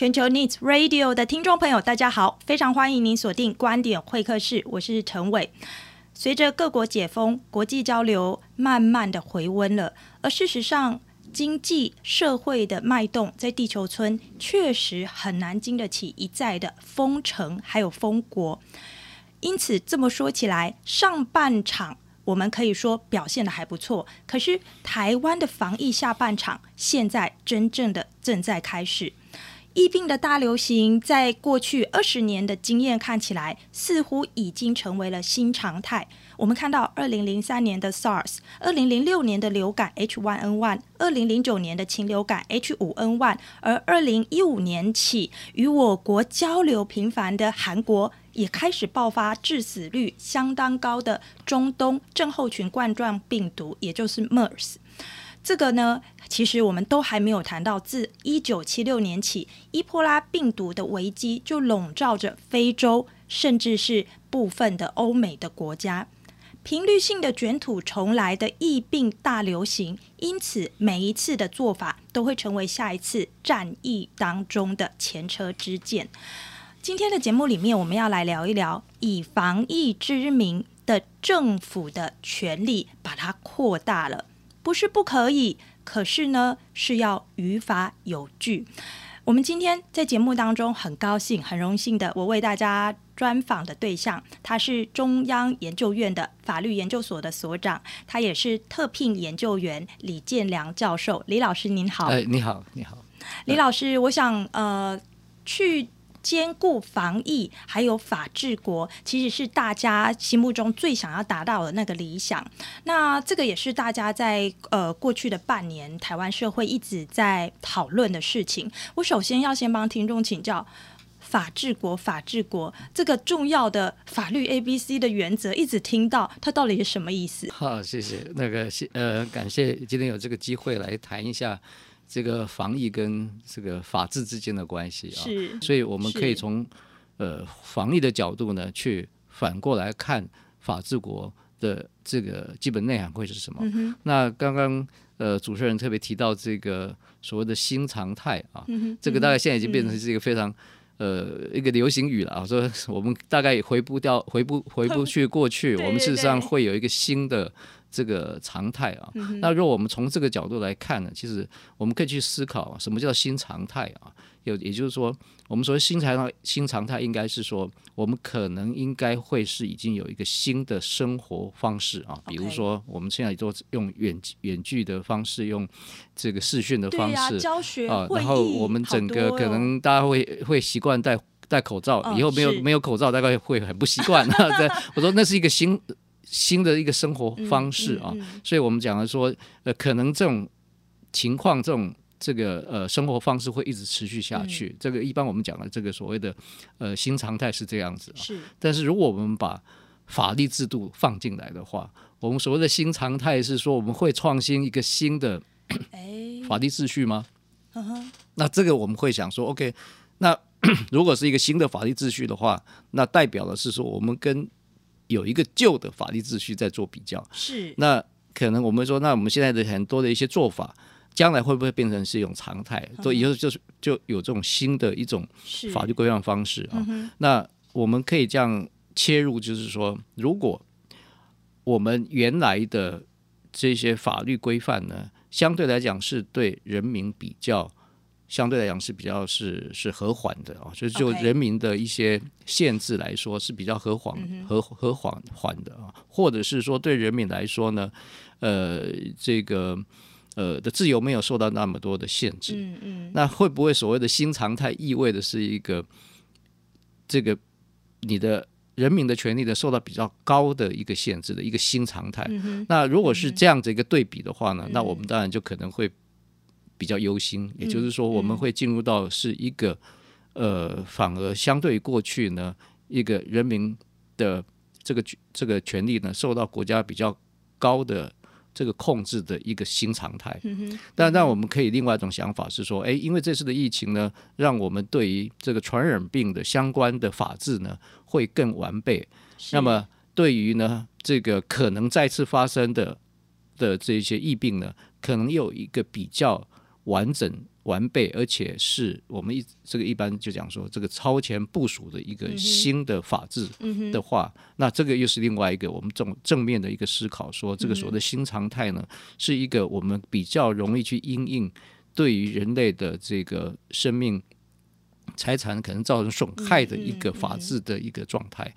全球 Needs Radio 的听众朋友，大家好，非常欢迎您锁定观点会客室，我是陈伟。随着各国解封，国际交流慢慢的回温了，而事实上，经济社会的脉动在地球村确实很难经得起一再的封城还有封国。因此，这么说起来，上半场我们可以说表现得还不错。可是，台湾的防疫下半场现在真正的正在开始。疫病的大流行，在过去二十年的经验看起来，似乎已经成为了新常态。我们看到，二零零三年的 SARS，二零零六年的流感 H1N1，二零零九年的禽流感 H5N1，而二零一五年起，与我国交流频繁的韩国，也开始爆发致死率相当高的中东症候群冠状病毒，也就是 MERS。这个呢，其实我们都还没有谈到，自一九七六年起，伊波拉病毒的危机就笼罩着非洲，甚至是部分的欧美的国家，频率性的卷土重来的疫病大流行，因此每一次的做法都会成为下一次战役当中的前车之鉴。今天的节目里面，我们要来聊一聊以防疫之名的政府的权力，把它扩大了。不是不可以，可是呢，是要于法有据。我们今天在节目当中很高兴、很荣幸的，我为大家专访的对象，他是中央研究院的法律研究所的所长，他也是特聘研究员李建良教授。李老师您好。哎，你好，你好，李老师，我想呃去。兼顾防疫还有法治国，其实是大家心目中最想要达到的那个理想。那这个也是大家在呃过去的半年台湾社会一直在讨论的事情。我首先要先帮听众请教，法治国，法治国这个重要的法律 A B C 的原则，一直听到它到底是什么意思？好，谢谢那个谢呃，感谢今天有这个机会来谈一下。这个防疫跟这个法治之间的关系啊，是，所以我们可以从呃防疫的角度呢，去反过来看法治国的这个基本内涵会是什么。嗯、那刚刚呃主持人特别提到这个所谓的新常态啊、嗯，这个大概现在已经变成是一个非常、嗯、呃一个流行语了啊，说我们大概也回不掉回不回不去过去，我们事实上会有一个新的。这个常态啊，那如果我们从这个角度来看呢，其实我们可以去思考什么叫新常态啊？有，也就是说，我们说新常态，新常态应该是说，我们可能应该会是已经有一个新的生活方式啊，比如说我们现在都用远远距的方式，用这个视讯的方式教学啊，然后我们整个可能大家会会习惯戴戴口罩，以后没有没有口罩，大概会很不习惯。我说那是一个新。新的一个生活方式啊，嗯嗯嗯、所以我们讲的说，呃，可能这种情况，这种这个呃生活方式会一直持续下去。嗯、这个一般我们讲的这个所谓的呃新常态是这样子。是。但是如果我们把法律制度放进来的话，我们所谓的新常态是说我们会创新一个新的法律秩序吗？哎、那这个我们会想说，OK，那 如果是一个新的法律秩序的话，那代表的是说我们跟有一个旧的法律秩序在做比较，是那可能我们说，那我们现在的很多的一些做法，将来会不会变成是一种常态？所以以后就是就有这种新的一种法律规范方式啊、嗯。那我们可以这样切入，就是说，如果我们原来的这些法律规范呢，相对来讲是对人民比较。相对来讲是比较是是和缓的啊，就是就人民的一些限制来说是比较和缓.和和缓缓的啊，或者是说对人民来说呢，呃，这个呃的自由没有受到那么多的限制，嗯嗯，那会不会所谓的新常态意味的是一个这个你的人民的权利的受到比较高的一个限制的一个新常态？嗯、那如果是这样子一个对比的话呢，嗯、那我们当然就可能会。比较忧心，也就是说，我们会进入到是一个、嗯、呃，反而相对于过去呢，一个人民的这个这个权利呢，受到国家比较高的这个控制的一个新常态。嗯、但但我们可以另外一种想法是说，哎，因为这次的疫情呢，让我们对于这个传染病的相关的法制呢，会更完备。那么，对于呢，这个可能再次发生的的这些疫病呢，可能有一个比较。完整。完备，而且是我们一这个一般就讲说，这个超前部署的一个新的法治的话，嗯、那这个又是另外一个我们正正面的一个思考，说这个所谓的新常态呢，是一个我们比较容易去因应对于人类的这个生命财产可能造成损害的一个法治的一个状态。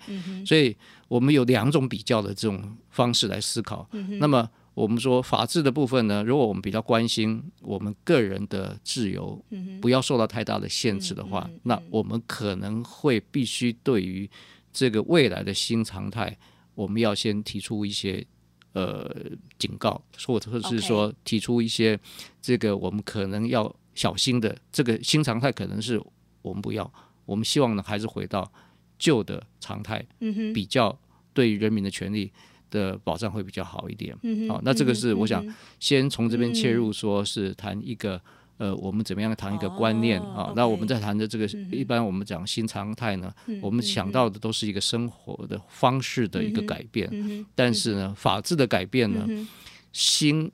所以我们有两种比较的这种方式来思考。那么。我们说法治的部分呢，如果我们比较关心我们个人的自由，不要受到太大的限制的话，那我们可能会必须对于这个未来的新常态，我们要先提出一些呃警告，或者是说提出一些这个我们可能要小心的这个新常态，可能是我们不要，我们希望呢还是回到旧的常态，比较对于人民的权利。的保障会比较好一点。好、那这个是我想先从这边切入，说是谈一个、嗯、呃，我们怎么样谈一个观念啊？那我们在谈的这个，嗯、一般我们讲新常态呢、嗯，我们想到的都是一个生活的方式的一个改变。嗯、但是呢，法治的改变呢，嗯、新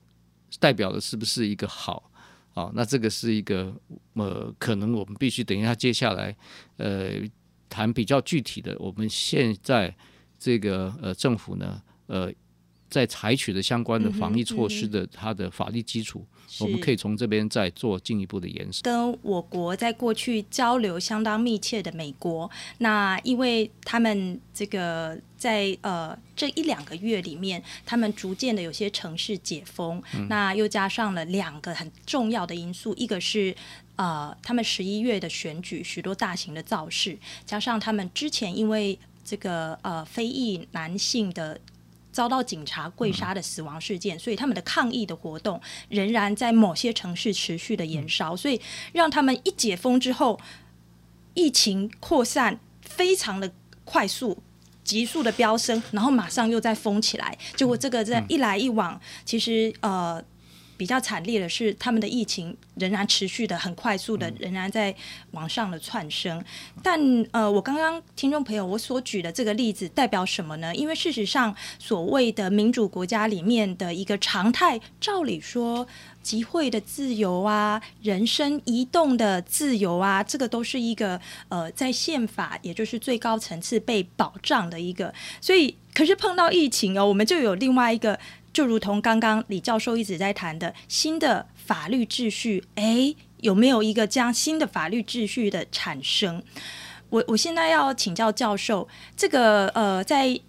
代表的是不是一个好？啊、哦，那这个是一个呃，可能我们必须等一下接下来呃谈比较具体的。我们现在这个呃政府呢。呃，在采取的相关的防疫措施的它的法律基础，我们可以从这边再做进一步的延伸。跟我国在过去交流相当密切的美国，那因为他们这个在呃这一两个月里面，他们逐渐的有些城市解封，嗯、那又加上了两个很重要的因素，一个是呃他们十一月的选举许多大型的造势，加上他们之前因为这个呃非裔男性的。遭到警察跪杀的死亡事件，所以他们的抗议的活动仍然在某些城市持续的延烧，所以让他们一解封之后，疫情扩散非常的快速、急速的飙升，然后马上又再封起来，结果这个这一来一往，其实呃。比较惨烈的是，他们的疫情仍然持续的很快速的，仍然在往上的窜升。但呃，我刚刚听众朋友我所举的这个例子代表什么呢？因为事实上，所谓的民主国家里面的一个常态，照理说，集会的自由啊，人身移动的自由啊，这个都是一个呃，在宪法也就是最高层次被保障的一个。所以，可是碰到疫情哦，我们就有另外一个。就如同刚刚李教授一直在谈的新的法律秩序，诶，有没有一个这样新的法律秩序的产生？我我现在要请教教授，这个呃，在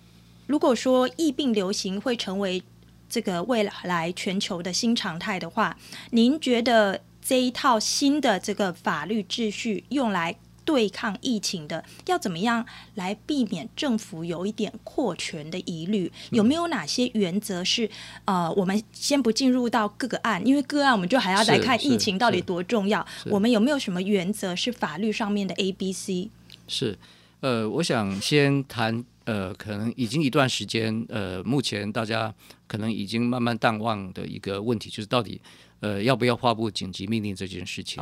如果说疫病流行会成为这个未来全球的新常态的话，您觉得这一套新的这个法律秩序用来对抗疫情的，要怎么样来避免政府有一点扩权的疑虑？有没有哪些原则是呃，我们先不进入到各个案，因为个案我们就还要来看疫情到底多重要。我们有没有什么原则是法律上面的 A、B、C？是，呃，我想先谈呃，可能已经一段时间，呃，目前大家可能已经慢慢淡忘的一个问题，就是到底。呃，要不要发布紧急命令这件事情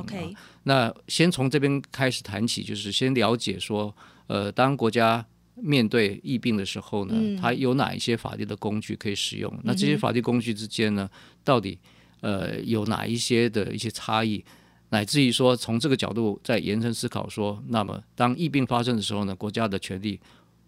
那先从这边开始谈起，就是先了解说，呃，当国家面对疫病的时候呢，嗯，它有哪一些法律的工具可以使用？那这些法律工具之间呢，到底呃有哪一些的一些差异？乃至于说，从这个角度再延伸思考说，那么当疫病发生的时候呢，国家的权力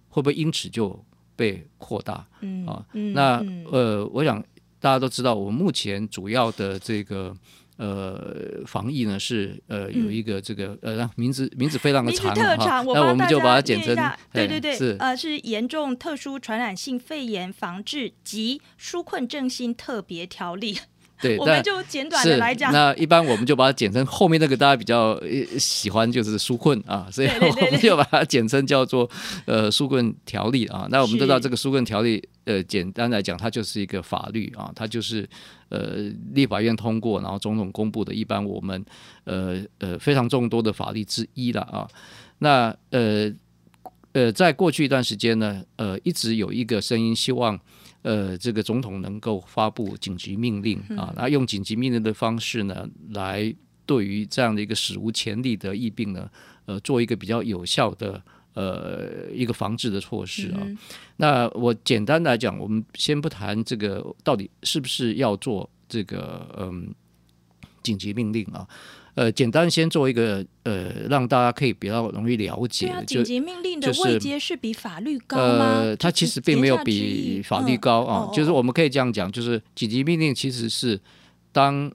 会不会因此就被扩大？嗯啊，那呃，我想。大家都知道，我们目前主要的这个呃防疫呢是呃有一个这个呃名字名字非常的长哈，那我们就把它简称，对对对，是。呃是严重特殊传染性肺炎防治及纾困振兴特别条例。对，我们就简短的来讲。那一般我们就把它简称后面那个大家比较喜欢就是纾困啊，所以我们就把它简称叫做呃纾困条例啊。那我们知道这个纾困条例呃简单来讲，它就是一个法律啊，它就是呃立法院通过，然后总统公布的，一般我们呃呃非常众多的法律之一了啊。那呃呃在过去一段时间呢，呃一直有一个声音希望。呃，这个总统能够发布紧急命令啊，那用紧急命令的方式呢，来对于这样的一个史无前例的疫病呢，呃，做一个比较有效的呃一个防治的措施啊。那我简单来讲，我们先不谈这个到底是不是要做这个嗯紧急命令啊。呃，简单先做一个呃，让大家可以比较容易了解。对啊，紧急命令的位阶是比法律高吗？呃，它其实并没有比法律高啊。就是我们可以这样讲，就是紧急命令其实是当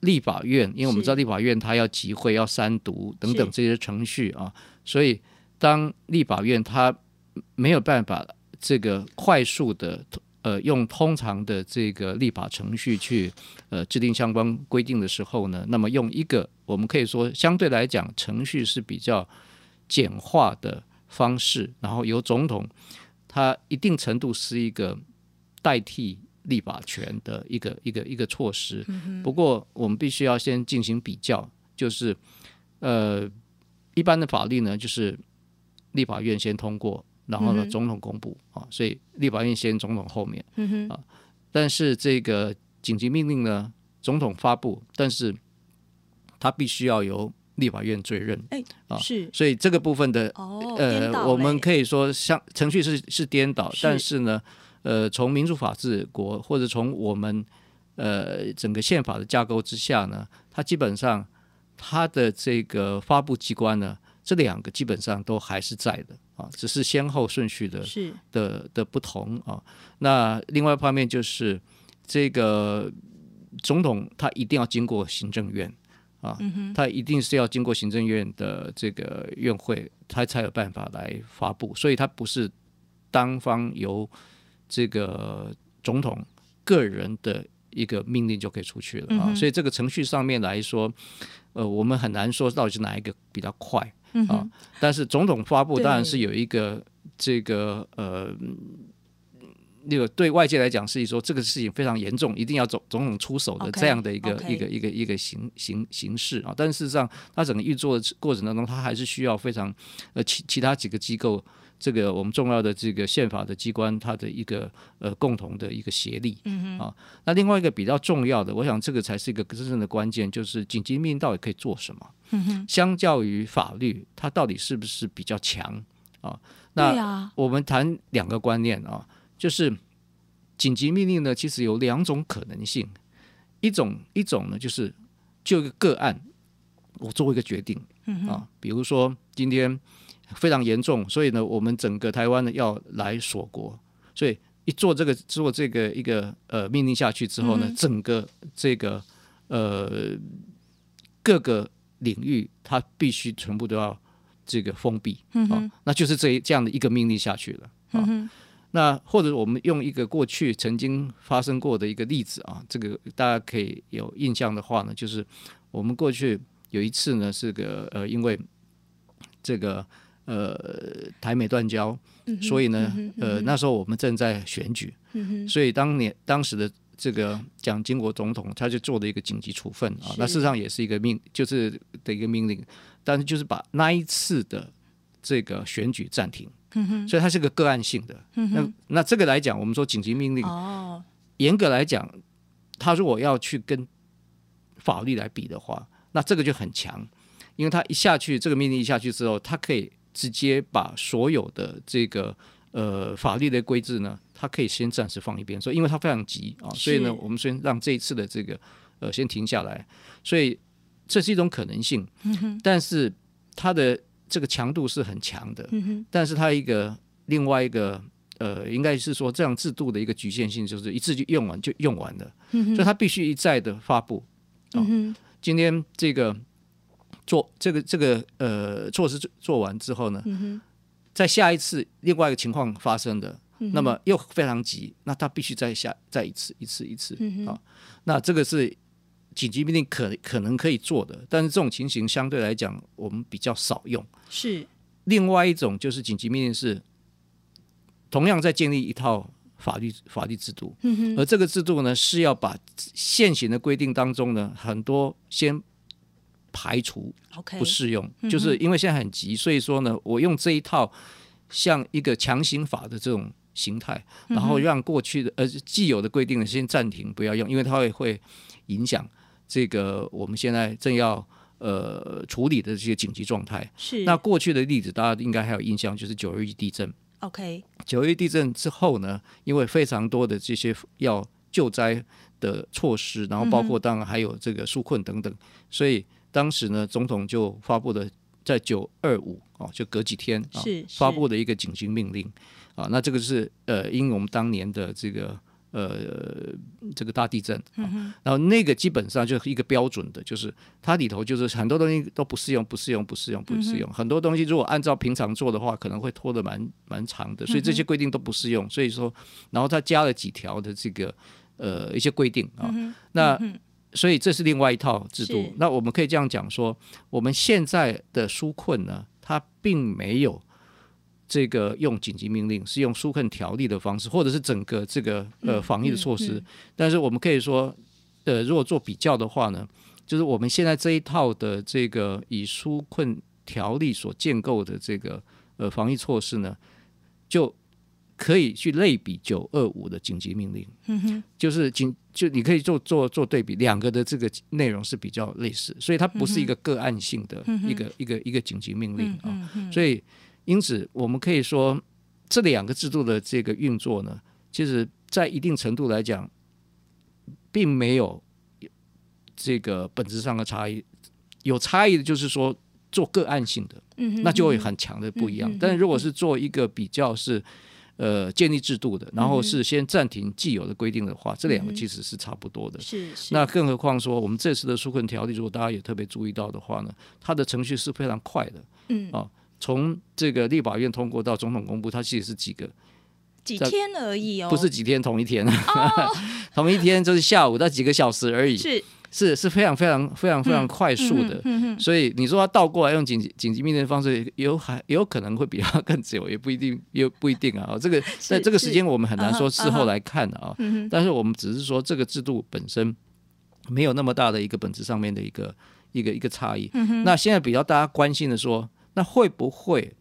立法院，因为我们知道立法院它要集会、要三读等等这些程序啊，所以当立法院它没有办法这个快速的。呃，用通常的这个立法程序去呃制定相关规定的时候呢，那么用一个我们可以说相对来讲程序是比较简化的方式，然后由总统他一定程度是一个代替立法权的一个一个一个措施。不过我们必须要先进行比较，就是呃一般的法律呢，就是立法院先通过。然后呢，总统公布啊，所以立法院先，总统后面啊。但是这个紧急命令呢，总统发布，但是他必须要由立法院追认。哎，是。所以这个部分的呃，我们可以说像程序是是颠倒，但是呢，呃，从民主法治国或者从我们呃整个宪法的架构之下呢，它基本上它的这个发布机关呢。这两个基本上都还是在的啊，只是先后顺序的的的不同啊。那另外一方面就是这个总统他一定要经过行政院啊，他一定是要经过行政院的这个院会，他才有办法来发布。所以他不是单方由这个总统个人的一个命令就可以出去了啊。所以这个程序上面来说，呃，我们很难说到底是哪一个比较快。嗯、啊，但是总统发布当然是有一个这个呃，那个对外界来讲是说这个事情非常严重，一定要总总统出手的这样的一个.一个一个一个形形形式啊。但是事实上，它整个运作的过程当中，它还是需要非常呃其其他几个机构。这个我们重要的这个宪法的机关，它的一个呃共同的一个协力，嗯啊，那另外一个比较重要的，我想这个才是一个真正的关键，就是紧急命令到底可以做什么？嗯哼，相较于法律，它到底是不是比较强啊？那我们谈两个观念啊，就是紧急命令呢，其实有两种可能性，一种一种呢，就是就一个个案，我做一个决定，嗯啊，比如说今天。非常严重，所以呢，我们整个台湾呢要来锁国，所以一做这个做这个一个呃命令下去之后呢，嗯、整个这个呃各个领域它必须全部都要这个封闭，嗯、啊，那就是这这样的一个命令下去了啊。嗯、那或者我们用一个过去曾经发生过的一个例子啊，这个大家可以有印象的话呢，就是我们过去有一次呢是个呃因为这个。呃，台美断交，所以呢，嗯、呃，那时候我们正在选举，嗯、所以当年当时的这个蒋经国总统他就做了一个紧急处分啊，那事实上也是一个命，就是的一个命令，但是就是把那一次的这个选举暂停，嗯、所以它是个个案性的。嗯、那那这个来讲，我们说紧急命令，哦、严格来讲，他如果要去跟法律来比的话，那这个就很强，因为他一下去，这个命令一下去之后，他可以。直接把所有的这个呃法律的规制呢，它可以先暂时放一边，所以因为它非常急啊，所以呢，我们先让这一次的这个呃先停下来，所以这是一种可能性，嗯、但是它的这个强度是很强的，嗯、但是它一个另外一个呃，应该是说这样制度的一个局限性，就是一次就用完就用完了，嗯、所以它必须一再的发布啊。嗯、今天这个。做这个这个呃措施做做完之后呢，嗯、在下一次另外一个情况发生的，嗯、那么又非常急，那他必须再下再一次一次一次啊。那这个是紧急命令可可能可以做的，但是这种情形相对来讲我们比较少用。是另外一种就是紧急命令是同样在建立一套法律法律制度，嗯、而这个制度呢是要把现行的规定当中呢很多先。排除不适用.就是因为现在很急，所以说呢，我用这一套像一个强行法的这种形态，然后让过去的呃既有的规定呢先暂停不要用，因为它会会影响这个我们现在正要呃处理的这些紧急状态。是那过去的例子，大家应该还有印象，就是九二一地震。OK，九二一地震之后呢，因为非常多的这些要救灾的措施，然后包括当然还有这个纾困等等，所以当时呢，总统就发布了在九二五哦，就隔几天啊，发布的一个紧急命令啊，那这个是呃，因为我们当年的这个。呃，这个大地震，嗯，然后那个基本上就是一个标准的，就是它里头就是很多东西都不适用，不适用，不适用，不适用。很多东西如果按照平常做的话，可能会拖得蛮蛮长的，所以这些规定都不适用。所以说，然后他加了几条的这个呃一些规定啊，那所以这是另外一套制度。那我们可以这样讲说，我们现在的纾困呢，它并没有。这个用紧急命令是用纾困条例的方式，或者是整个这个呃防疫的措施。但是我们可以说，呃，如果做比较的话呢，就是我们现在这一套的这个以纾困条例所建构的这个呃防疫措施呢，就可以去类比九二五的紧急命令。嗯，就是紧就你可以做做做对比，两个的这个内容是比较类似，所以它不是一个个案性的一个一个一个紧急命令啊，所以。因此，我们可以说，这两个制度的这个运作呢，其实在一定程度来讲，并没有这个本质上的差异。有差异的就是说，做个案性的，那就会很强的不一样。但是如果是做一个比较是呃建立制度的，然后是先暂停既有的规定的话，这两个其实是差不多的。是是。那更何况说，我们这次的纾困条例，如果大家也特别注意到的话呢，它的程序是非常快的。嗯啊。从这个立法院通过到总统公布，它其实是几个几天而已哦，不是几天，同一天，哦、同一天就是下午到几个小时而已，是是是非常非常非常非常快速的。嗯嗯嗯、所以你说它倒过来用紧急紧急命令的方式，有还有可能会比它更久，也不一定，也不一定啊。这个在这个时间我们很难说事后来看的啊。但是我们只是说这个制度本身没有那么大的一个本质上面的一个一个一个差异。嗯、那现在比较大家关心的说。那会不会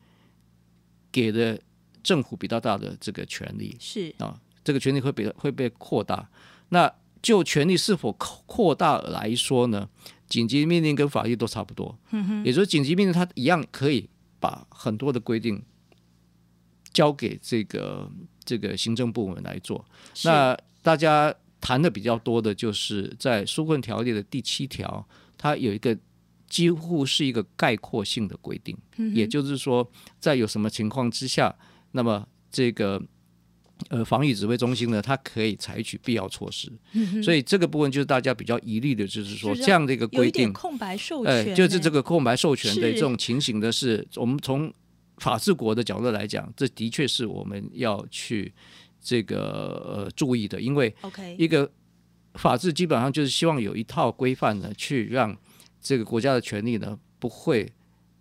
给的政府比较大的这个权利？是啊，这个权利会比会被扩大。那就权力是否扩大来说呢？紧急命令跟法律都差不多。嗯哼，也就是紧急命令它一样可以把很多的规定交给这个这个行政部门来做。那大家谈的比较多的就是在纾困条例的第七条，它有一个。几乎是一个概括性的规定，嗯，也就是说，在有什么情况之下，那么这个呃防疫指挥中心呢，它可以采取必要措施。嗯，所以这个部分就是大家比较疑虑的，就是说这样的一个规定，空白授权，欸，就是这个空白授权的这种情形的是，是我们从法治国的角度来讲，这的确是我们要去这个呃注意的，因为一个法治基本上就是希望有一套规范呢，去让。这个国家的权利呢，不会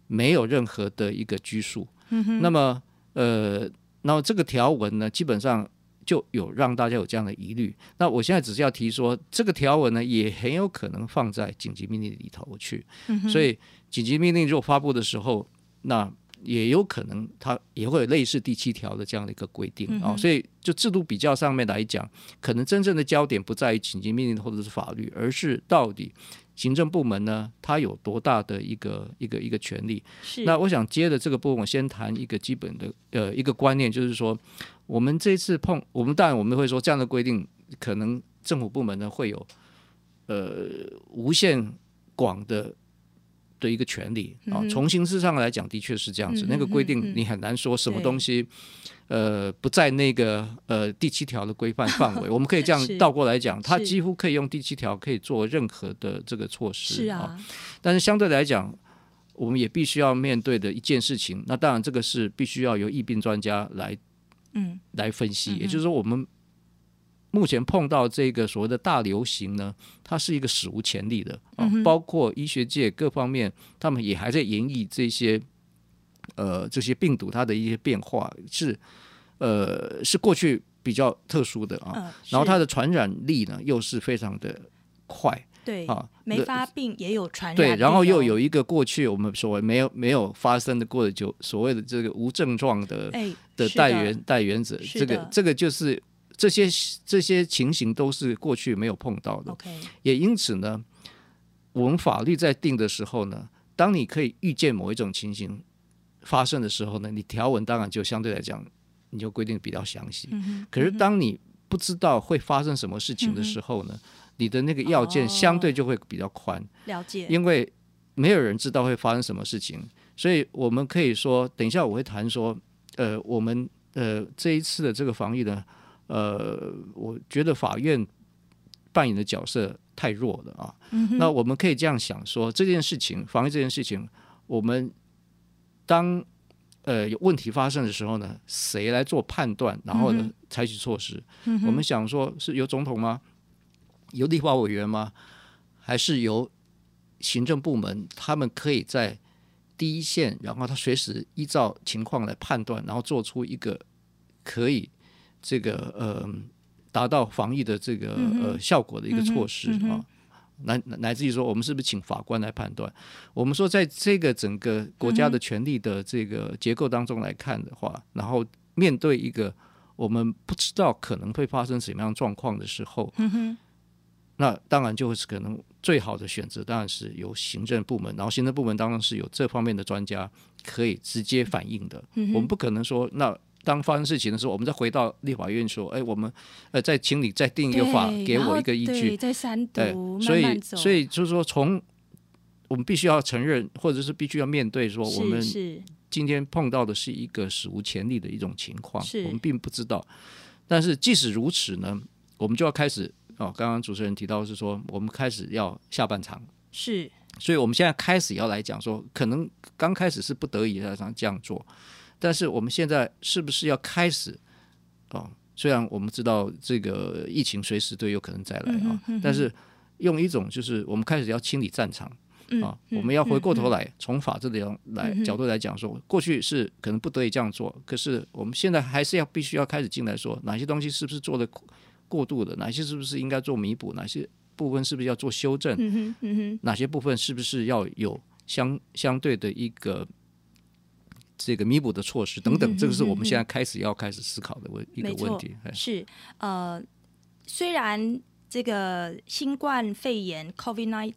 没有任何的一个拘束。嗯、那么，呃，那么这个条文呢，基本上就有让大家有这样的疑虑。那我现在只是要提说，这个条文呢，也很有可能放在紧急命令里头去。嗯、所以，紧急命令如果发布的时候，那也有可能它也会有类似第七条的这样的一个规定啊、嗯哦。所以，就制度比较上面来讲，可能真正的焦点不在于紧急命令或者是法律，而是到底。行政部门呢，它有多大的一个一个一个权利？是。那我想接着这个部分，我先谈一个基本的呃一个观念，就是说，我们这次碰，我们当然我们会说这样的规定，可能政府部门呢会有呃无限广的的一个权利啊。从形式上来讲，的确是这样子。嗯、那个规定你很难说什么东西。呃，不在那个呃第七条的规范范围，我们可以这样 倒过来讲，它几乎可以用第七条可以做任何的这个措施是啊、哦。但是相对来讲，我们也必须要面对的一件事情，那当然这个是必须要由疫病专家来嗯来分析、嗯。也就是说，我们目前碰到这个所谓的大流行呢，它是一个史无前例的啊、包括医学界各方面，他们也还在研议这些。呃，这些病毒它的一些变化是，呃，是过去比较特殊的啊、呃，然后它的传染力呢又是非常的快，对啊，没发病也有传染、哦，对，然后又有一个过去我们所谓没有没有发生的过的就所谓的这个无症状的、哎、的带源带原者，这个这个就是这些这些情形都是过去没有碰到的.也因此呢，我们法律在定的时候呢，当你可以预见某一种情形。发生的时候呢，你条文当然就相对来讲，你就规定比较详细。可是当你不知道会发生什么事情的时候呢，嗯、你的那个要件相对就会比较宽。了解，因为没有人知道会发生什么事情，所以我们可以说，等一下我会谈说，呃，我们呃这一次的这个防疫呢，呃，我觉得法院扮演的角色太弱了啊。嗯、那我们可以这样想说，这件事情，防疫这件事情，我们当呃有问题发生的时候呢，谁来做判断，然后呢、嗯、采取措施？嗯、我们想说是由总统吗？由立法委员吗？还是由行政部门？他们可以在第一线，然后他随时依照情况来判断，然后做出一个可以这个呃达到防疫的这个呃效果的一个措施啊。嗯嗯乃乃至于说，我们是不是请法官来判断？我们说，在这个整个国家的权力的这个结构当中来看的话，嗯、然后面对一个我们不知道可能会发生什么样状况的时候，那当然就是可能最好的选择，当然是由行政部门，然后行政部门当然是有这方面的专家可以直接反映的。我们不可能说那。当发生事情的时候，我们再回到立法院说：“哎，我们呃再请你再定一个法，给我一个依据。”再三读，所以。所以就是说，从我们必须要承认，或者是必须要面对说，我们今天碰到的是一个史无前例的一种情况，是我们并不知道。但是即使如此呢，我们就要开始哦。刚刚主持人提到是说，我们开始要下半场，是，所以我们现在开始要来讲说，可能刚开始是不得已要这样做。但是我们现在是不是要开始？哦，虽然我们知道这个疫情随时都有可能再来啊，但是用一种就是我们开始要清理战场啊，我们要回过头来、嗯、从法治的来角度来讲说，过去是可能不得已这样做，可是我们现在还是要必须要开始进来说，哪些东西是不是做的过度的，哪些是不是应该做弥补，哪些部分是不是要做修正，哪些部分是不是要有相相对的一个。这个弥补的措施等等，这个是我们现在开始要开始思考的问一个问题。是呃，虽然这个新冠肺炎 COVID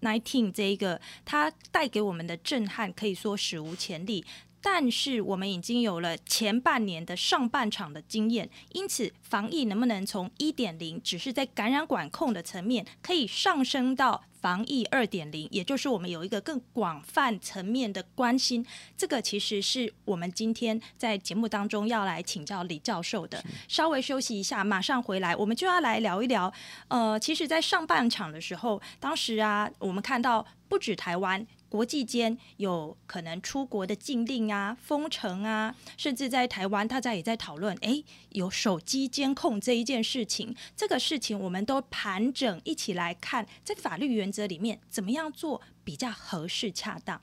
nineteen 这一个它带给我们的震撼可以说史无前例。但是我们已经有了前半年的上半场的经验，因此防疫能不能从一点零，只是在感染管控的层面，可以上升到防疫二点零，也就是我们有一个更广泛层面的关心。这个其实是我们今天在节目当中要来请教李教授的。稍微休息一下，马上回来，我们就要来聊一聊。呃，其实，在上半场的时候，当时啊，我们看到不止台湾。国际间有可能出国的禁令啊、封城啊，甚至在台湾，大家也在讨论，哎，有手机监控这一件事情。这个事情，我们都盘整一起来看，在法律原则里面，怎么样做比较合适、恰当。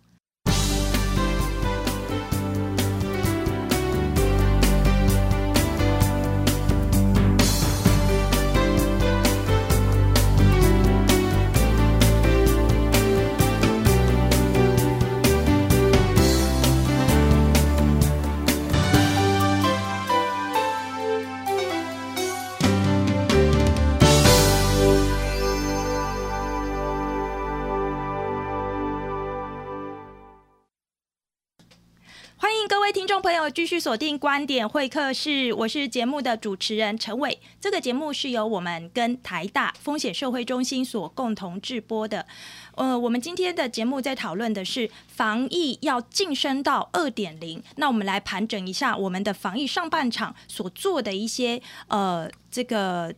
欢迎各位听众朋友，继续锁定观点会客室，我是节目的主持人陈伟。这个节目是由我们跟台大风险社会中心所共同制播的。呃，我们今天的节目在讨论的是防疫要晋升到二点零。那我们来盘整一下我们的防疫上半场所做的一些呃这个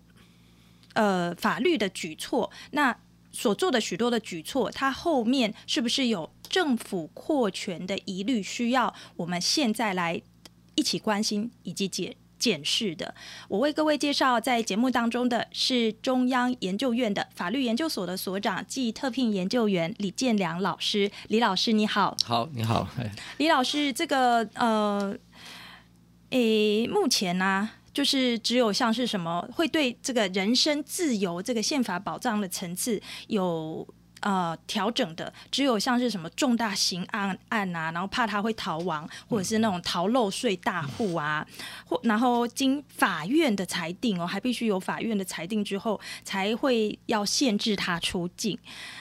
呃法律的举措。那所做的许多的举措，它后面是不是有政府扩权的疑虑，需要我们现在来一起关心以及解检视的？我为各位介绍在节目当中的是中央研究院的法律研究所的所长暨特聘研究员李建良老师。李老师，你好。好，你好。李老师，这个呃，诶，目前呢、啊？就是只有像是什么会对这个人身自由这个宪法保障的层次有呃调整的，只有像是什么重大刑案案啊，然后怕他会逃亡，或者是那种逃漏税大户啊，或然后经法院的裁定哦，还必须有法院的裁定之后才会要限制他出境。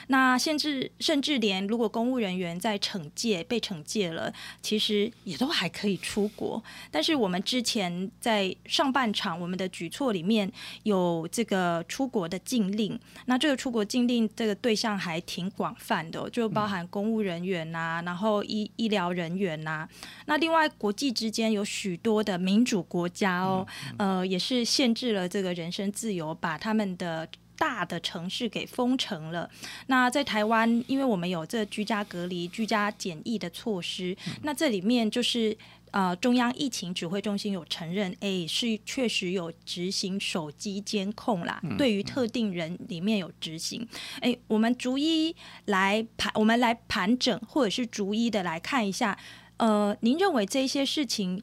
那限制甚至连如果公务人员在惩戒被惩戒了，其实也都还可以出国。但是我们之前在上半场我们的举措里面有这个出国的禁令，那这个出国禁令这个对象还挺广泛的，就包含公务人员呐、啊，然后医医疗人员呐、啊。那另外国际之间有许多的民主国家哦，呃，也是限制了这个人身自由，把他们的。大的城市给封城了。那在台湾，因为我们有这居家隔离、居家检疫的措施，那这里面就是呃，中央疫情指挥中心有承认，哎，是确实有执行手机监控啦。对于特定人里面有执行。哎，我们逐一来盘，我们来盘整，或者是逐一的来看一下。呃，您认为这些事情，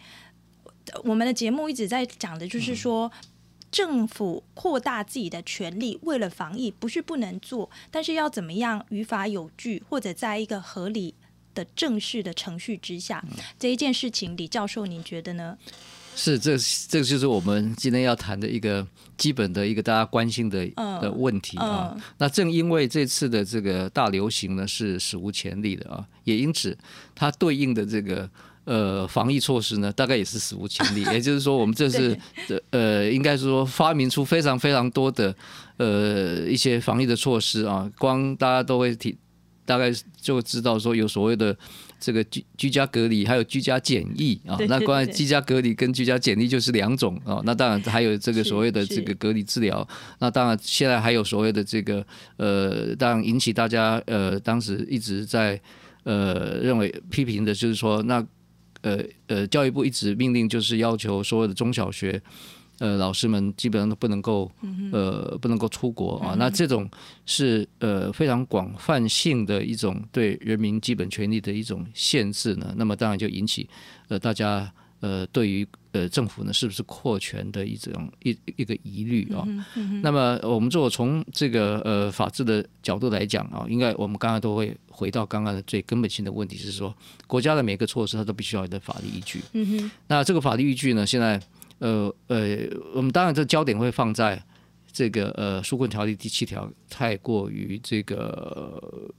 我们的节目一直在讲的就是说。政府扩大自己的权力，为了防疫，不是不能做，但是要怎么样于法有据，或者在一个合理的正式的程序之下，嗯、这一件事情，李教授，您觉得呢？是，这这就是我们今天要谈的一个基本的一个大家关心的、嗯、的问题啊。嗯、那正因为这次的这个大流行呢，是史无前例的啊，也因此它对应的这个。呃，防疫措施呢，大概也是史无前例。也就是说，我们这是对呃，应该是说发明出非常非常多的呃一些防疫的措施啊。光大家都会提，大概就知道说有所谓的这个居居家隔离，还有居家检疫啊。那关于居家隔离跟居家检疫就是两种啊。那当然还有这个所谓的这个隔离治疗。那当然现在还有所谓的这个呃，当然引起大家呃当时一直在呃认为批评的就是说那。呃呃，教育部一直命令，就是要求所有的中小学，呃，老师们基本上都不能够，呃，不能够出国啊。那这种是呃非常广泛性的一种对人民基本权利的一种限制呢。那么当然就引起呃大家。呃，对于呃政府呢，是不是扩权的一种一一个疑虑啊？嗯嗯、那么我们如果从这个呃法治的角度来讲啊，应该我们刚刚都会回到刚刚的最根本性的问题是说，国家的每个措施它都必须要有的法律依据。嗯。那这个法律依据呢，现在呃呃，我们当然这焦点会放在这个呃纾困条例第七条，太过于这个。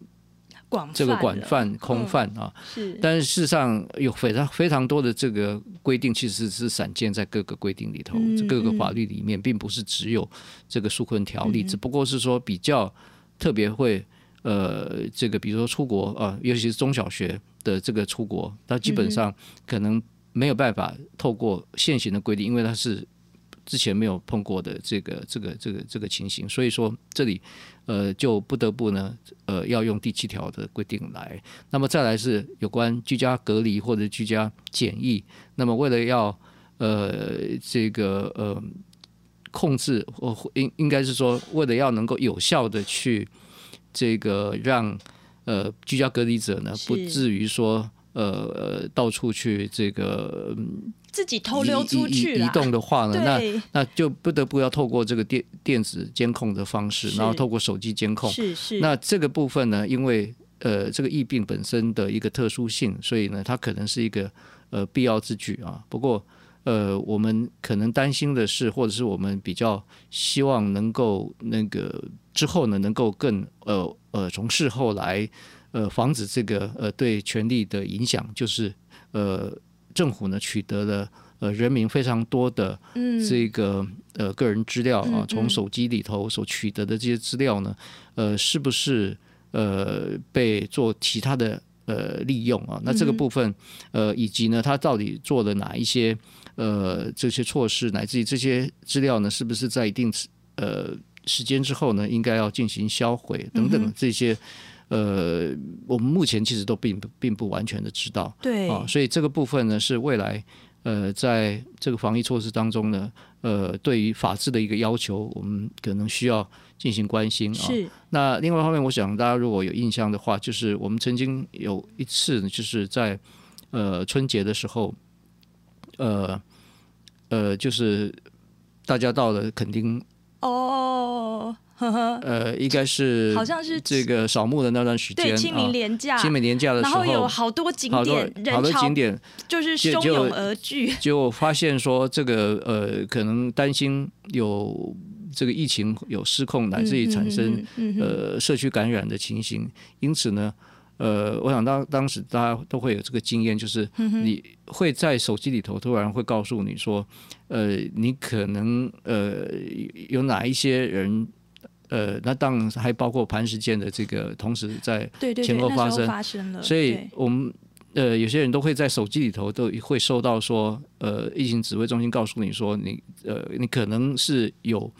这个广泛空泛啊，是，但是事实上有非常非常多的这个规定，其实是散见在各个规定里头，各个法律里面，并不是只有这个纾困条例，只不过是说比较特别会呃，这个比如说出国啊，尤其是中小学的这个出国，它基本上可能没有办法透过现行的规定，因为它是。之前没有碰过的这个这个这个这个情形，所以说这里呃就不得不呢呃要用第七条的规定来。那么再来是有关居家隔离或者居家检疫。那么为了要呃这个呃控制，或应应该是说为了要能够有效的去这个让呃居家隔离者呢不至于说呃到处去这个。自己偷溜出去移，移动的话呢，那那就不得不要透过这个电电子监控的方式，然后透过手机监控。是是。那这个部分呢，因为呃这个疫病本身的一个特殊性，所以呢它可能是一个呃必要之举啊。不过呃我们可能担心的是，或者是我们比较希望能够那个之后呢能够更呃呃从事后来呃防止这个呃对权力的影响，就是呃。政府呢取得了呃人民非常多的这个呃个人资料啊，从手机里头所取得的这些资料呢，呃是不是呃被做其他的呃利用啊？那这个部分呃以及呢，他到底做了哪一些呃这些措施，乃至于这些资料呢，是不是在一定呃时间之后呢，应该要进行销毁等等这些。呃，我们目前其实都并不并不完全的知道，对啊，所以这个部分呢，是未来呃，在这个防疫措施当中呢，呃，对于法治的一个要求，我们可能需要进行关心啊。是。那另外一方面，我想大家如果有印象的话，就是我们曾经有一次，就是在呃春节的时候，呃呃，就是大家到了垦丁哦。呃，应该是好像是这个扫墓的那段时间，对，清明连假，清明连假的时候，然后有好多景点，好多景点就是汹涌而聚，结果发现说这个呃，可能担心有这个疫情有失控，乃至于产生呃社区感染的情形，因此呢。呃，我想当当时大家都会有这个经验，就是你会在手机里头突然会告诉你说，呃，你可能呃有哪一些人，呃，那当然还包括磐石间的这个同时在前后发生，发生了，所以我们呃有些人都会在手机里头都会收到说，呃，疫情指挥中心告诉你说，你呃你可能是有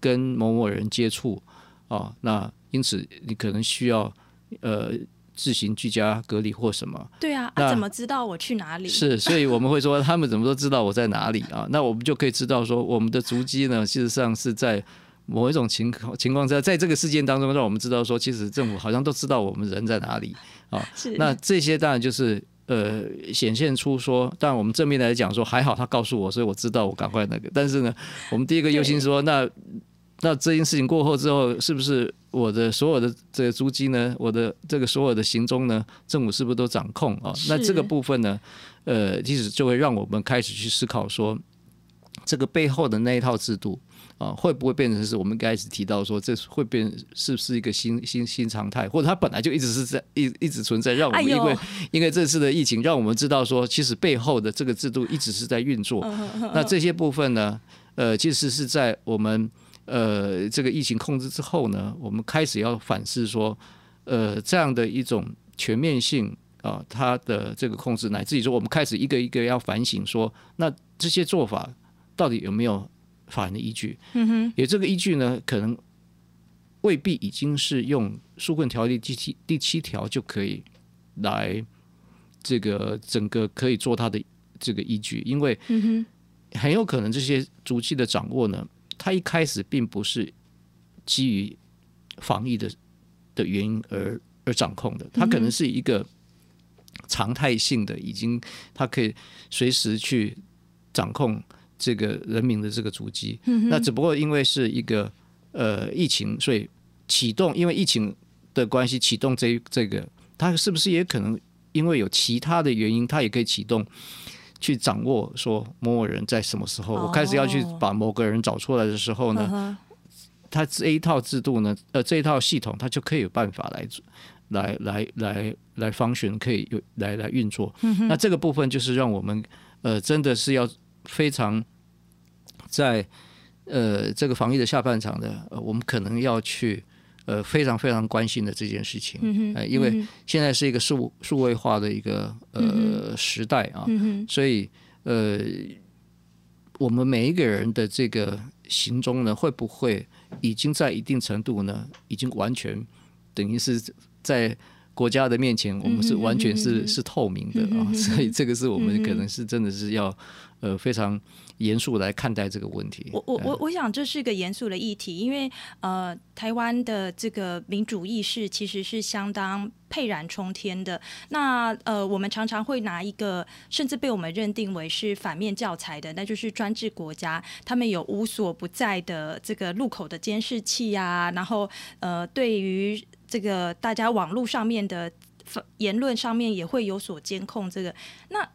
跟某某人接触啊，那因此你可能需要呃。自行居家隔离或什么？对啊，那啊怎么知道我去哪里？是，所以我们会说他们怎么都知道我在哪里啊？那我们就可以知道说，我们的足迹呢，事实上是在某一种情况情况下，在这个事件当中，让我们知道说，其实政府好像都知道我们人在哪里啊。是。那这些当然就是呃，显现出说，当然我们正面来讲说，还好他告诉我，所以我知道我赶快那个。但是呢，我们第一个忧心说，那那这件事情过后之后，是不是？我的所有的这个足迹呢，我的这个所有的行踪呢，政府是不是都掌控啊？那这个部分呢，呃，其实就会让我们开始去思考说，这个背后的那一套制度啊，会不会变成是我们开始提到说，这会变是不是一个新新新常态，或者它本来就一直是在一一直存在，让我们因为、哎、因为这次的疫情，让我们知道说，其实背后的这个制度一直是在运作。那这些部分呢，呃，其实是在我们。呃，这个疫情控制之后呢，我们开始要反思说，呃，这样的一种全面性啊、呃，它的这个控制，乃至于说，我们开始一个一个要反省说，那这些做法到底有没有法人的依据？嗯哼，也这个依据呢，可能未必已经是用纾困条例第七第七条就可以来这个整个可以做它的这个依据，因为很有可能这些足迹的掌握呢。他一开始并不是基于防疫的的原因而而掌控的，他可能是一个常态性的，已经他可以随时去掌控这个人民的这个足迹。那只不过因为是一个呃疫情，所以启动，因为疫情的关系启动这这个，它是不是也可能因为有其他的原因，它也可以启动？去掌握说某某人在什么时候，我开始要去把某个人找出来的时候呢，他这一套制度呢，呃，这一套系统，它就可以有办法来，来来来来方选，可以有来来运作。那这个部分就是让我们呃，真的是要非常在呃这个防疫的下半场的，呃，我们可能要去。呃，非常非常关心的这件事情，嗯呃、因为现在是一个数数位化的一个呃、嗯、时代啊，嗯、所以呃，我们每一个人的这个行踪呢，会不会已经在一定程度呢，已经完全等于是在国家的面前，我们是完全是、嗯、是透明的啊，嗯、所以这个是我们可能是真的是要呃非常。严肃来看待这个问题。我我我我想这是一个严肃的议题，因为呃，台湾的这个民主意识其实是相当沛然冲天的。那呃，我们常常会拿一个甚至被我们认定为是反面教材的，那就是专制国家，他们有无所不在的这个路口的监视器啊，然后呃，对于这个大家网络上面的言论上面也会有所监控。这个那。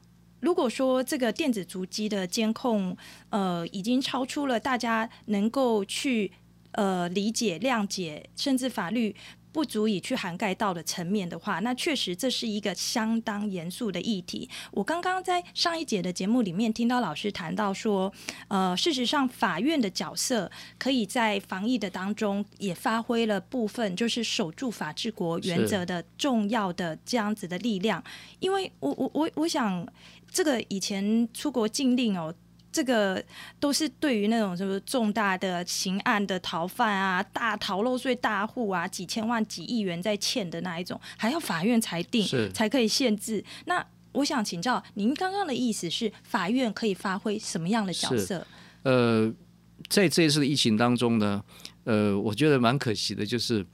如果说这个电子足迹的监控，呃，已经超出了大家能够去呃理解、谅解，甚至法律不足以去涵盖到的层面的话，那确实这是一个相当严肃的议题。我刚刚在上一节的节目里面听到老师谈到说，呃，事实上法院的角色可以在防疫的当中也发挥了部分，就是守住法治国原则的重要的这样子的力量。因为我我我我想。这个以前出国禁令哦，这个都是对于那种什么重大的刑案的逃犯啊、大逃漏税大户啊、几千万、几亿元在欠的那一种，还要法院裁定才可以限制。那我想请教您刚刚的意思是，法院可以发挥什么样的角色？呃，在这一次的疫情当中呢，呃，我觉得蛮可惜的，就是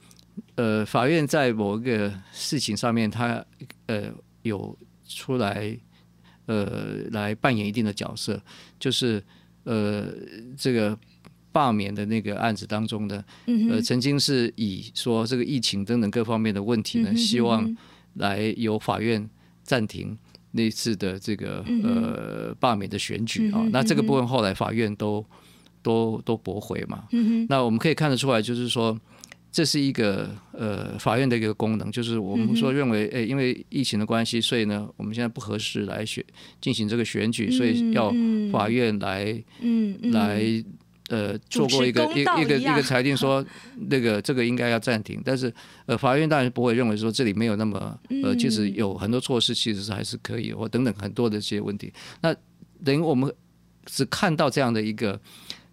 呃，法院在某一个事情上面，他呃有出来。呃，来扮演一定的角色，就是呃，这个罢免的那个案子当中呢，嗯、呃，曾经是以说这个疫情等等各方面的问题呢，嗯、希望来由法院暂停那次的这个、嗯、呃罢免的选举啊、哦。那这个部分后来法院都都都驳回嘛。嗯、那我们可以看得出来，就是说。这是一个呃法院的一个功能，就是我们说认为，哎，因为疫情的关系，所以呢，我们现在不合适来选进行这个选举，所以要法院来，嗯，来呃做过一个一一个一个裁定，说 那个这个应该要暂停。但是呃，法院当然不会认为说这里没有那么呃，其实有很多措施其实是还是可以，或等等很多的这些问题。那等于我们只看到这样的一个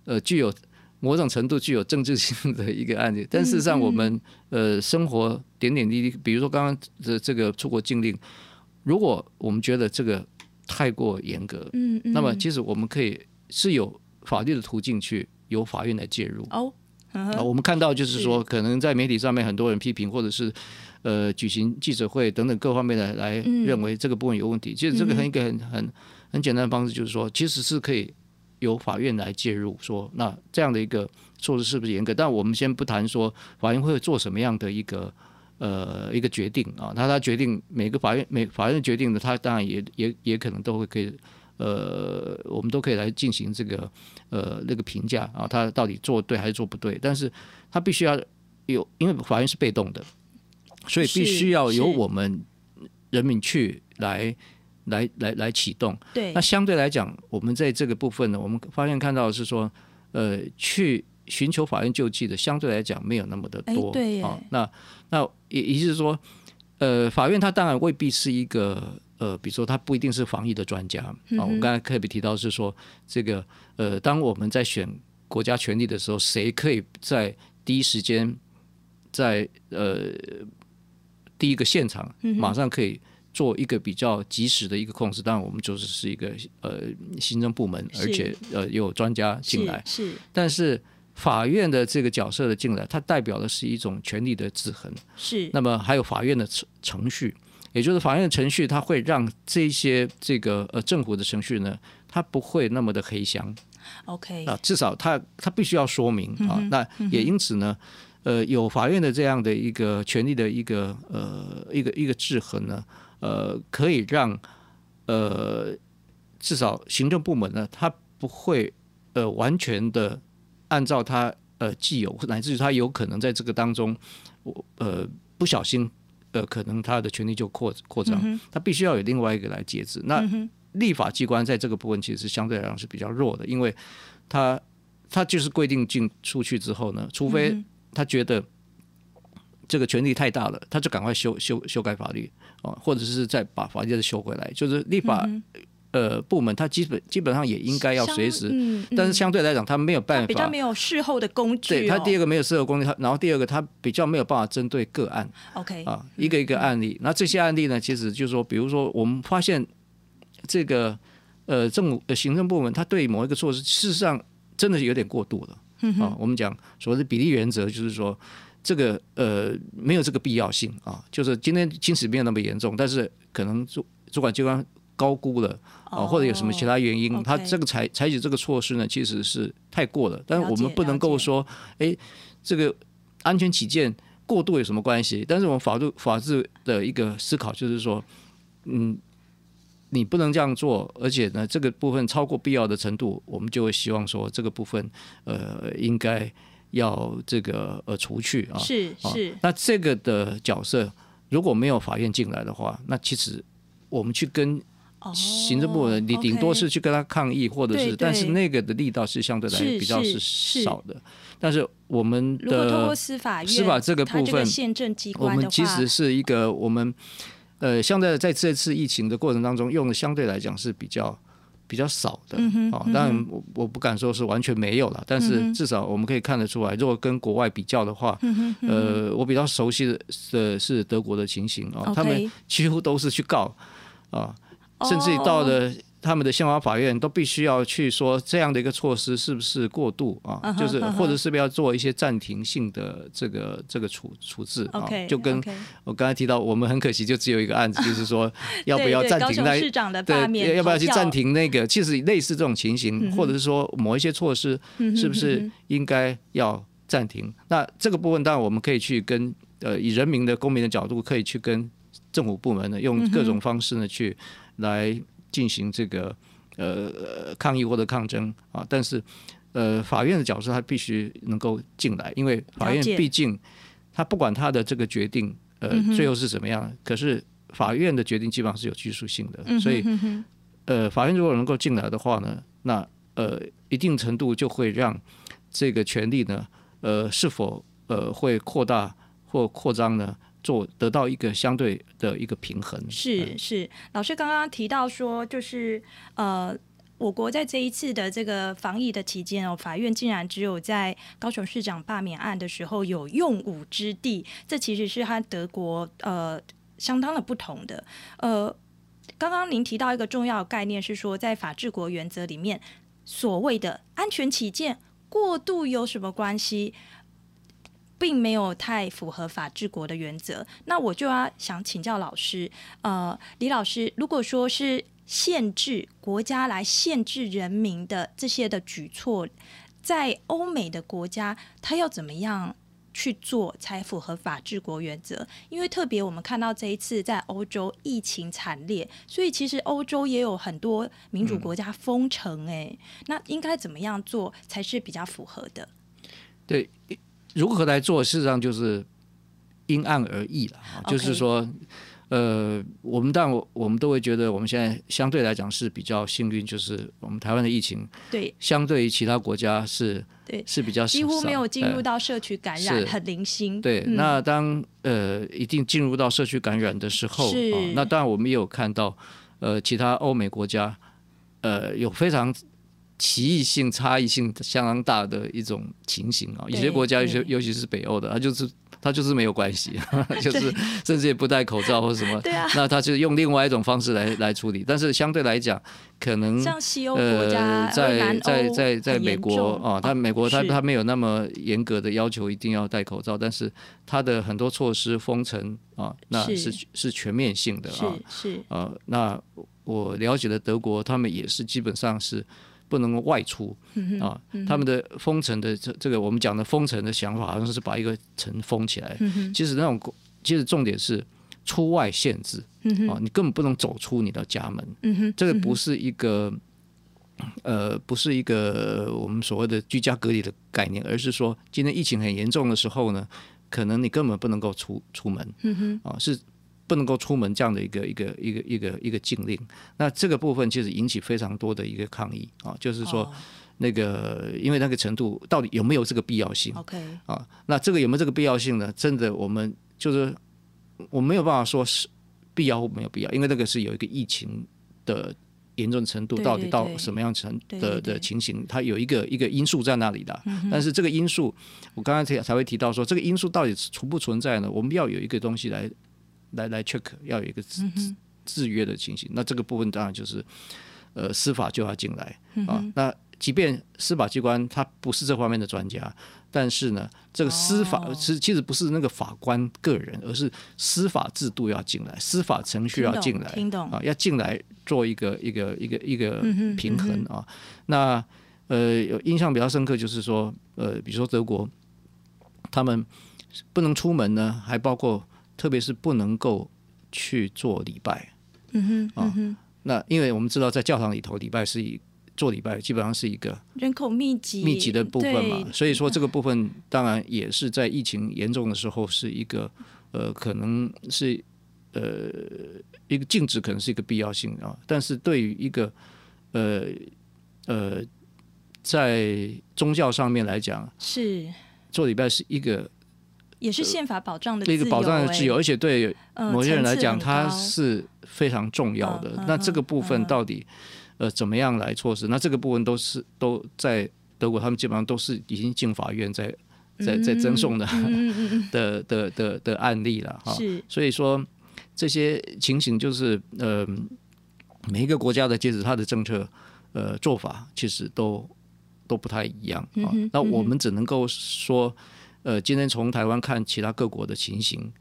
呃具有。某种程度具有政治性的一个案例，但事实上，我们呃生活点点滴滴，比如说刚刚的这个出国禁令，如果我们觉得这个太过严格，嗯，那么其实我们可以是有法律的途径去由法院来介入。哦，我们看到就是说，可能在媒体上面很多人批评，或者是呃举行记者会等等各方面的来认为这个部分有问题。其实这个很一个很很很简单的方式，就是说，其实是可以。由法院来介入，说那这样的一个措施是不是严格？但我们先不谈说法院会做什么样的一个呃一个决定啊。那他决定每个法院每法院决定的，他当然也也也可能都会可以呃，我们都可以来进行这个呃那个评价啊，他到底做对还是做不对？但是他必须要有，因为法院是被动的，所以必须要由我们人民去来。来来来启动，对，那相对来讲，我们在这个部分呢，我们发现看到的是说，呃，去寻求法院救济的相对来讲没有那么的多，对啊，那那也也就是说，呃，法院它当然未必是一个呃，比如说它不一定是防疫的专家啊。我刚才特别提到是说，这个呃，当我们在选国家权力的时候，谁可以在第一时间在呃第一个现场马上可以。做一个比较及时的一个控制，当然我们就是是一个呃行政部门，而且呃有专家进来。是，是，但是法院的这个角色的进来，它代表的是一种权力的制衡。是。那么还有法院的程程序，也就是法院的程序，它会让这些这个呃政府的程序呢，它不会那么的黑箱。OK。啊，至少它它必须要说明啊。嗯、那也因此呢，呃，有法院的这样的一个权力的一个呃一个一个制衡呢。呃，可以让呃至少行政部门呢，他不会呃完全的按照他呃既有，乃至于他有可能在这个当中，我呃不小心呃可能他的权力就扩扩张，嗯，他必须要有另外一个来节制。那立法机关在这个部分其实是相对来讲是比较弱的，因为他他就是规定进出去之后呢，除非他觉得。这个权力太大了，他就赶快修修修改法律啊，或者是再把法律再修回来。就是立法、嗯、呃部门，他基本基本上也应该要随时，嗯嗯、但是相对来讲，他没有办法，比较没有事后的工具、哦。对他第二个没有事后工具，他然后第二个他比较没有办法针对个案。OK 啊，一个一个案例，那、嗯、这些案例呢，其实就是说，比如说我们发现这个呃政府行政部门，他对某一个措施，事实上真的是有点过度了。嗯、啊，我们讲所谓的比例原则，就是说。这个呃没有这个必要性啊，就是今天侵蚀没有那么严重，但是可能主主管机关高估了啊，或者有什么其他原因，他这个采采取这个措施呢，其实是太过了。但是我们不能够说，哎，这个安全起见过度有什么关系？但是我们法律法治的一个思考就是说，嗯，你不能这样做，而且呢，这个部分超过必要的程度，我们就会希望说这个部分呃应该。要这个呃除去啊，是是、啊。那这个的角色如果没有法院进来的话，那其实我们去跟行政部门，你顶多是去跟他抗议，或者是，但是那个的力道是相对来比较是少的。但是我们的司法司法这个部分，我们其实是一个我们呃，相对在这次疫情的过程当中，用的相对来讲是比较。比较少的啊，当然我我不敢说是完全没有了，但是至少我们可以看得出来，如果跟国外比较的话，呃，我比较熟悉的是是德国的情形啊，他们几乎都是去告啊，甚至于到了他们的宪法法院都必须要去说这样的一个措施是不是过度啊？Uh -huh, 就是或者是不是要做一些暂停性的这个这个处处置啊？Okay, 就跟我刚才提到，我们很可惜就只有一个案子，就是说 要不要暂停那市长的罢免，要不要去暂停那个？其实类似这种情形，或者是说某一些措施，是不是应该要暂停？那这个部分当然我们可以去跟呃以人民的公民的角度，可以去跟政府部门呢用各种方式呢去来。进行这个呃抗议或者抗争啊，但是呃法院的角色他必须能够进来，因为法院毕竟他不管他的这个决定呃最后是怎么样，嗯，可是法院的决定基本上是有拘束性的，嗯，所以呃法院如果能够进来的话呢，那呃一定程度就会让这个权利呢呃是否呃会扩大或扩张呢？做得到一个相对的一个平衡。是是，老师刚刚提到说，就是呃，我国在这一次的这个防疫的期间哦，法院竟然只有在高雄市长罢免案的时候有用武之地，这其实是和德国呃相当的不同的。呃，刚刚您提到一个重要概念是说，在法治国原则里面，所谓的安全起见，过度有什么关系？并没有太符合法治国的原则，那我就要想请教老师，呃，李老师，如果说是限制国家来限制人民的这些的举措，在欧美的国家，他要怎么样去做才符合法治国原则？因为特别我们看到这一次在欧洲疫情惨烈，所以其实欧洲也有很多民主国家封城，哎，那应该怎么样做才是比较符合的？对。如何来做，事实上就是因案而异了。就是说，呃，我们但我我们都会觉得，我们现在相对来讲是比较幸运，就是我们台湾的疫情，对，相对于其他国家是，对，是比较几乎没有进入到社区感染，很零星。对，嗯、那当呃一定进入到社区感染的时候，是、呃，那当然我们也有看到，呃，其他欧美国家，呃，有非常。歧异性、差异性相当大的一种情形啊，有些国家，尤其尤其是北欧的，它就是它就是没有关系，就是 甚至也不戴口罩或什么，对啊，那他就用另外一种方式来来处理。但是相对来讲，可能像西欧国家，呃，在在在在美国啊，他美国他他没有那么严格的要求一定要戴口罩，但是他的很多措施封城啊，那是。是，是全面性的啊，是，是。呃，那我了解的德国，他们也是基本上是。不能外出啊！他们的封城的这这个我们讲的封城的想法，好像是把一个城封起来。其实那种其实重点是出外限制啊，你根本不能走出你的家门。这个不是一个呃，不是一个我们所谓的居家隔离的概念，而是说今天疫情很严重的时候呢，可能你根本不能够出出门啊，是。不能够出门这样的一个一个一个一个一个禁令，那这个部分其实引起非常多的一个抗议啊，就是说那个因为那个程度到底有没有这个必要性？OK 啊，那这个有没有这个必要性呢？真的我们就是我没有办法说是必要或没有必要，因为那个是有一个疫情的严重程度到底到什么样程的的情形，它有一个一个因素在那里的。但是这个因素，我刚刚才才会提到说，这个因素到底存不存在呢？我们要有一个东西来。来来 check 要有一个制制约的情形，那这个部分当然就是呃司法就要进来啊。那即便司法机关他不是这方面的专家，但是呢，这个司法是其实不是那个法官个人，而是司法制度要进来，司法程序要进来，啊，要进来做一个一个一个一个平衡啊。那呃，有印象比较深刻就是说，呃，比如说德国，他们不能出门呢，还包括。特别是不能够去做礼拜，嗯哼，嗯啊，那因为我们知道，在教堂里头礼拜是一做礼拜，基本上是一个人口密集密集的部分嘛，所以说这个部分当然也是在疫情严重的时候是一个呃，可能是呃一个禁止，可能是一个必要性啊。但是对于一个呃呃在宗教上面来讲，是做礼拜是一个。也是宪法保障的自由，一个保障的自由，而且对某些人来讲，它是非常重要的。那这个部分到底呃怎么样来措施？那这个部分都是都在德国，他们基本上都是已经进法院在在在争讼的 的的的的案例了哈。所以说这些情形就是呃每一个国家的其实它的政策呃做法其实都都不太一样啊。那我们只能够说，呃，今天从台湾看其他各国的情形，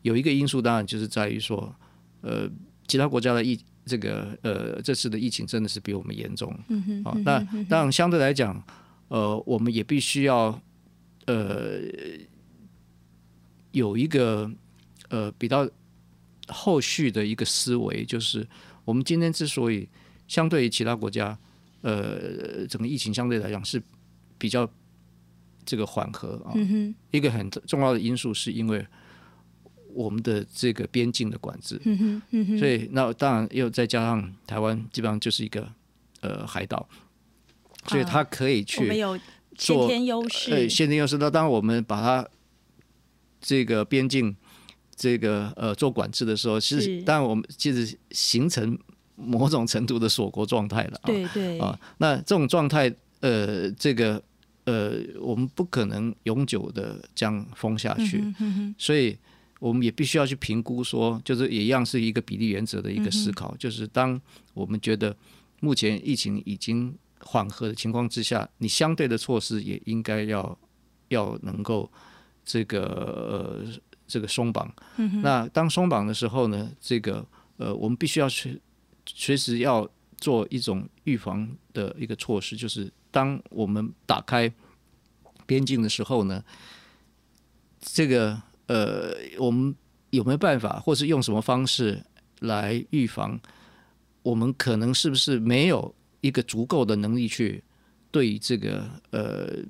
有一个因素当然就是在于说，呃，其他国家的疫这个呃这次的疫情真的是比我们严重。嗯哼。啊，那当然相对来讲，呃，我们也必须要呃有一个呃比较后续的一个思维，就是我们今天之所以相对于其他国家，呃，整个疫情相对来讲是比较。这个缓和啊，嗯、一个很重要的因素是因为我们的这个边境的管制，嗯嗯、所以那当然又再加上台湾基本上就是一个呃海岛，所以它可以去做、啊、我们有先天优势，对先天优势。那当我们把它这个边境这个呃做管制的时候，其实是。当然我们其实形成某种程度的锁国状态了，对对。啊，那这种状态呃这个。呃，我们不可能永久的这样封下去，嗯嗯、所以我们也必须要去评估说，就是也一样是一个比例原则的一个思考，嗯、就是当我们觉得目前疫情已经缓和的情况之下，你相对的措施也应该要要能够这个呃这个松绑。嗯、那当松绑的时候呢，这个呃我们必须要去随时要做一种预防的一个措施，就是。当我们打开边境的时候呢，这个呃，我们有没有办法，或是用什么方式来预防？我们可能是不是没有一个足够的能力去对这个呃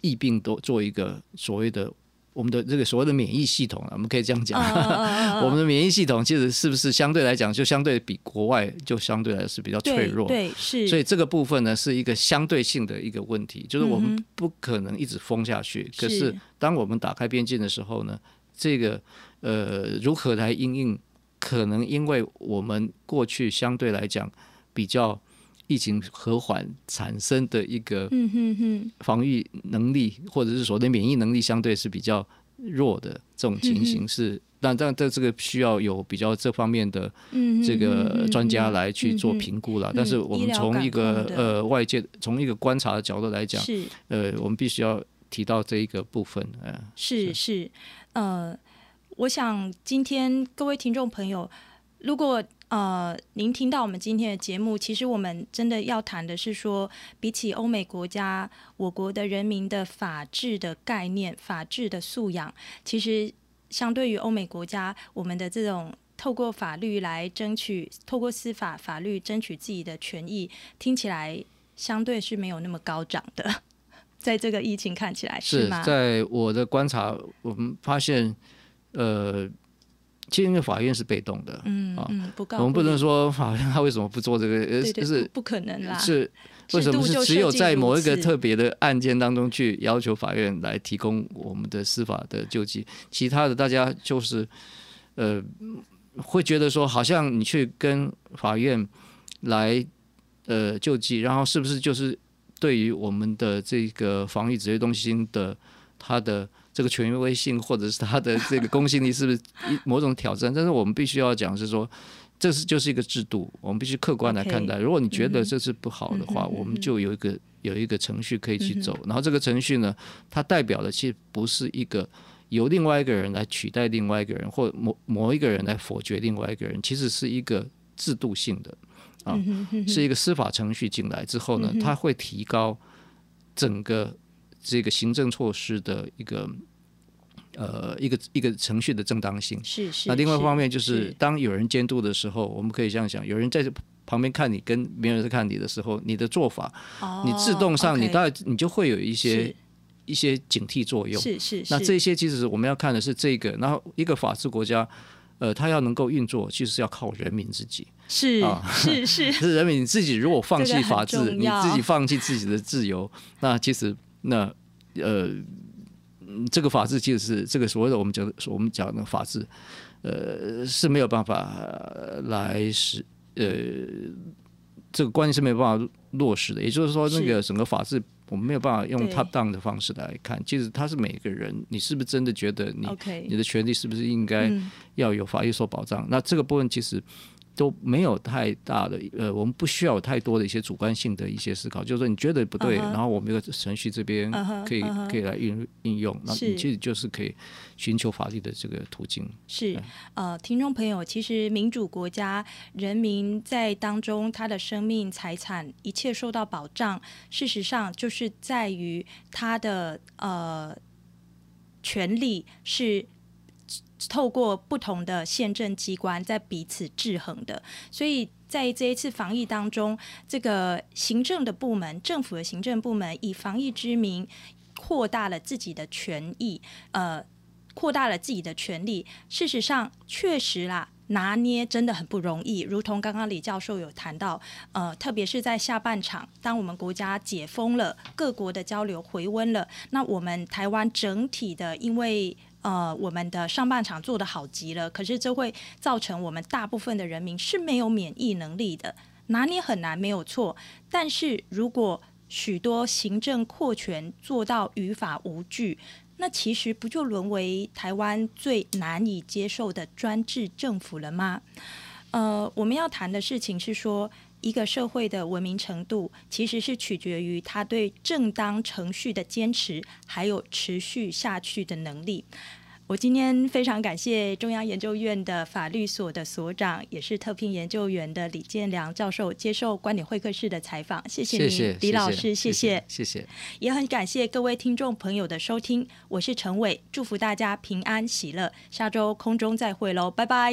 疫病都做一个所谓的。我们的这个所谓的免疫系统啊，我们可以这样讲，我们的免疫系统其实是不是相对来讲，就相对比国外就相对来是比较脆弱，对，对是。所以这个部分呢，是一个相对性的一个问题，就是我们不可能一直封下去。嗯、可是当我们打开边境的时候呢，这个呃如何来应应？可能因为我们过去相对来讲比较。疫情和缓产生的一个防御能力，或者是说的免疫能力相对是比较弱的这种情形是，但但这这个需要有比较这方面的这个专家来去做评估了。但是我们从一个呃外界从一个观察的角度来讲，呃，我们必须要提到这一个部分。嗯，是。是，呃，我想今天各位听众朋友，如果呃，您听到我们今天的节目，其实我们真的要谈的是说，比起欧美国家，我国的人民的法治的概念、法治的素养，其实相对于欧美国家，我们的这种透过法律来争取，透过司法法律争取自己的权益，听起来相对是没有那么高涨的。在这个疫情看起来是吗？在我的观察，我们发现，呃。其实因为法院是被动的，嗯嗯，不告，我们不能说法院他为什么不做这个，呃，就是不可能啦。是为什么是只有在某一个特别的案件当中去要求法院来提供我们的司法的救济，其他的大家就是呃会觉得说，好像你去跟法院来呃救济，然后是不是就是对于我们的这个防疫指挥中心的他的。这个权威性 或者是它的这个公信力是不是一某种挑战？但是我们必须要讲是说，这是就是一个制度，我们必须客观来看待。如果你觉得这是不好的话，我们就有一个有一个程序可以去走。然后这个程序呢，它代表的其实不是一个由另外一个人来取代另外一个人，或某某一个人来否决另外一个人，其实是一个制度性的啊，是一个司法程序进来之后呢，它会提高整个。这个行政措施的一个呃一个一个程序的正当性是是。那另外一方面就是，当有人监督的时候，我们可以这样想：有人在旁边看你，跟别人在看你的时候，你的做法，你自动上你大概你就会有一些一些警惕作用。是是。那这些其实我们要看的是这个，然后一个法治国家，呃，它要能够运作，其实是要靠人民自己。是啊是是。是人民自己如果放弃法治，你自己放弃自己的自由，那其实。那呃，这个法治其实是这个所谓的我们讲的我们讲的法治，呃是没有办法来使呃这个观念是没有办法落实的。也就是说，那个整个法治我们没有办法用 top down 的方式来看。其实他是每个人，你是不是真的觉得你.你的权利是不是应该要有法律所保障？那这个部分其实都没有太大的呃，我们不需要有太多的一些主观性的一些思考，就是说你觉得不对，uh huh. 然后我们有个程序这边可以、uh huh. 可以来运应用，那你其实就是可以寻求法律的这个途径。是呃，听众朋友，其实民主国家人民在当中，他的生命财产一切受到保障，事实上就是在于他的呃权利是。透过不同的宪政机关在彼此制衡的，所以在这一次防疫当中，这个行政的部门、政府的行政部门以防疫之名扩大了自己的权益，呃，扩大了自己的权利。事实上，确实啦，拿捏真的很不容易。如同刚刚李教授有谈到，呃，特别是在下半场，当我们国家解封了，各国的交流回温了，那我们台湾整体的因为。呃，我们的上半场做得好极了，可是这会造成我们大部分的人民是没有免疫能力的，拿捏很难，没有错。但是如果许多行政扩权做到于法无据，那其实不就沦为台湾最难以接受的专制政府了吗？呃，我们要谈的事情是说，一个社会的文明程度，其实是取决于他对正当程序的坚持，还有持续下去的能力。我今天非常感谢中央研究院的法律所的所长，也是特聘研究员的李建良教授接受观点会客室的采访。谢谢你，李老师，谢谢，谢谢。也很感谢各位听众朋友的收听，我是陈伟，祝福大家平安喜乐，下周空中再会喽，拜拜。